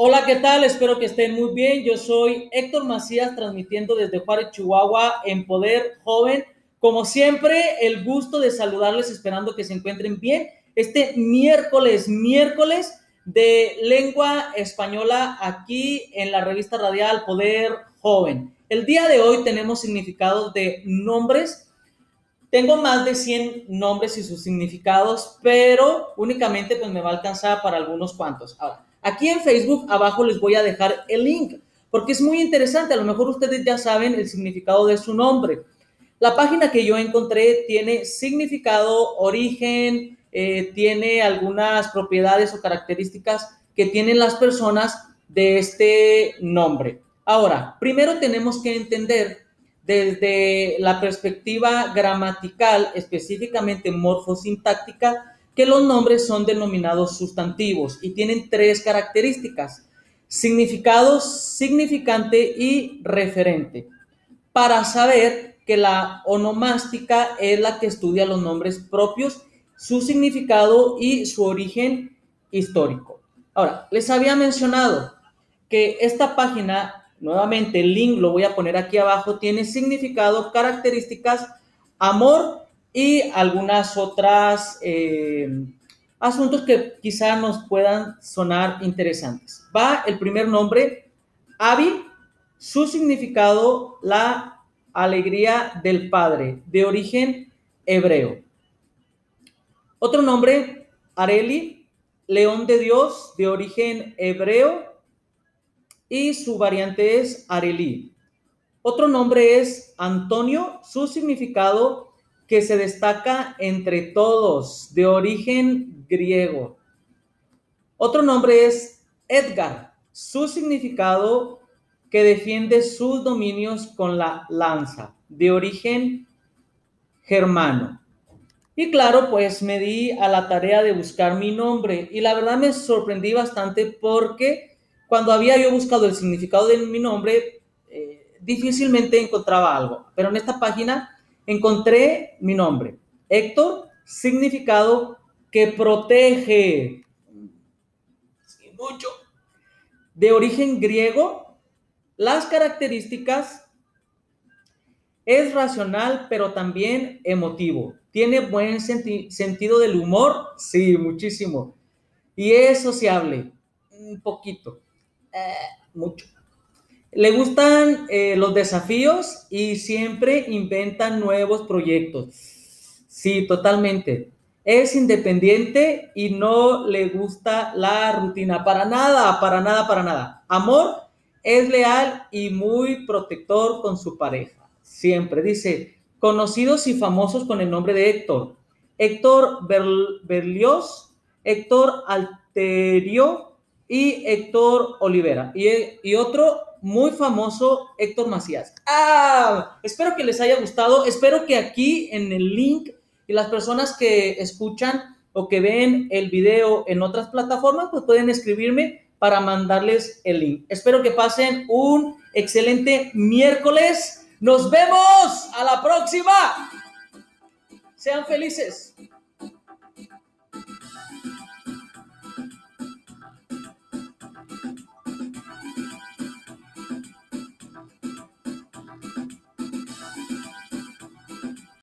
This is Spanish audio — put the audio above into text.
Hola, ¿qué tal? Espero que estén muy bien. Yo soy Héctor Macías, transmitiendo desde Juárez, Chihuahua, en Poder Joven. Como siempre, el gusto de saludarles, esperando que se encuentren bien. Este miércoles, miércoles de lengua española aquí en la revista radial Poder Joven. El día de hoy tenemos significados de nombres. Tengo más de 100 nombres y sus significados, pero únicamente pues me va a alcanzar para algunos cuantos. Ahora, Aquí en Facebook abajo les voy a dejar el link porque es muy interesante. A lo mejor ustedes ya saben el significado de su nombre. La página que yo encontré tiene significado, origen, eh, tiene algunas propiedades o características que tienen las personas de este nombre. Ahora, primero tenemos que entender desde la perspectiva gramatical, específicamente morfosintáctica, que los nombres son denominados sustantivos y tienen tres características, significado, significante y referente, para saber que la onomástica es la que estudia los nombres propios, su significado y su origen histórico. Ahora, les había mencionado que esta página, nuevamente el link lo voy a poner aquí abajo, tiene significado, características, amor y algunas otras eh, asuntos que quizá nos puedan sonar interesantes. Va el primer nombre, Abi, su significado, la alegría del Padre, de origen hebreo. Otro nombre, Areli, león de Dios, de origen hebreo, y su variante es Areli. Otro nombre es Antonio, su significado, que se destaca entre todos, de origen griego. Otro nombre es Edgar, su significado que defiende sus dominios con la lanza, de origen germano. Y claro, pues me di a la tarea de buscar mi nombre y la verdad me sorprendí bastante porque cuando había yo buscado el significado de mi nombre, eh, difícilmente encontraba algo. Pero en esta página encontré mi nombre. Héctor, significado que protege. mucho. De origen griego, las características es racional, pero también emotivo. Tiene buen sentido del humor, sí, muchísimo. Y es sociable, un poquito, eh, mucho. Le gustan eh, los desafíos y siempre inventan nuevos proyectos. Sí, totalmente. Es independiente y no le gusta la rutina. Para nada, para nada, para nada. Amor es leal y muy protector con su pareja. Siempre dice, conocidos y famosos con el nombre de Héctor. Héctor Berlioz, Héctor Alterio y Héctor Olivera. Y, y otro muy famoso Héctor Macías. Ah, espero que les haya gustado. Espero que aquí en el link y las personas que escuchan o que ven el video en otras plataformas, pues pueden escribirme para mandarles el link. Espero que pasen un excelente miércoles. Nos vemos a la próxima. Sean felices.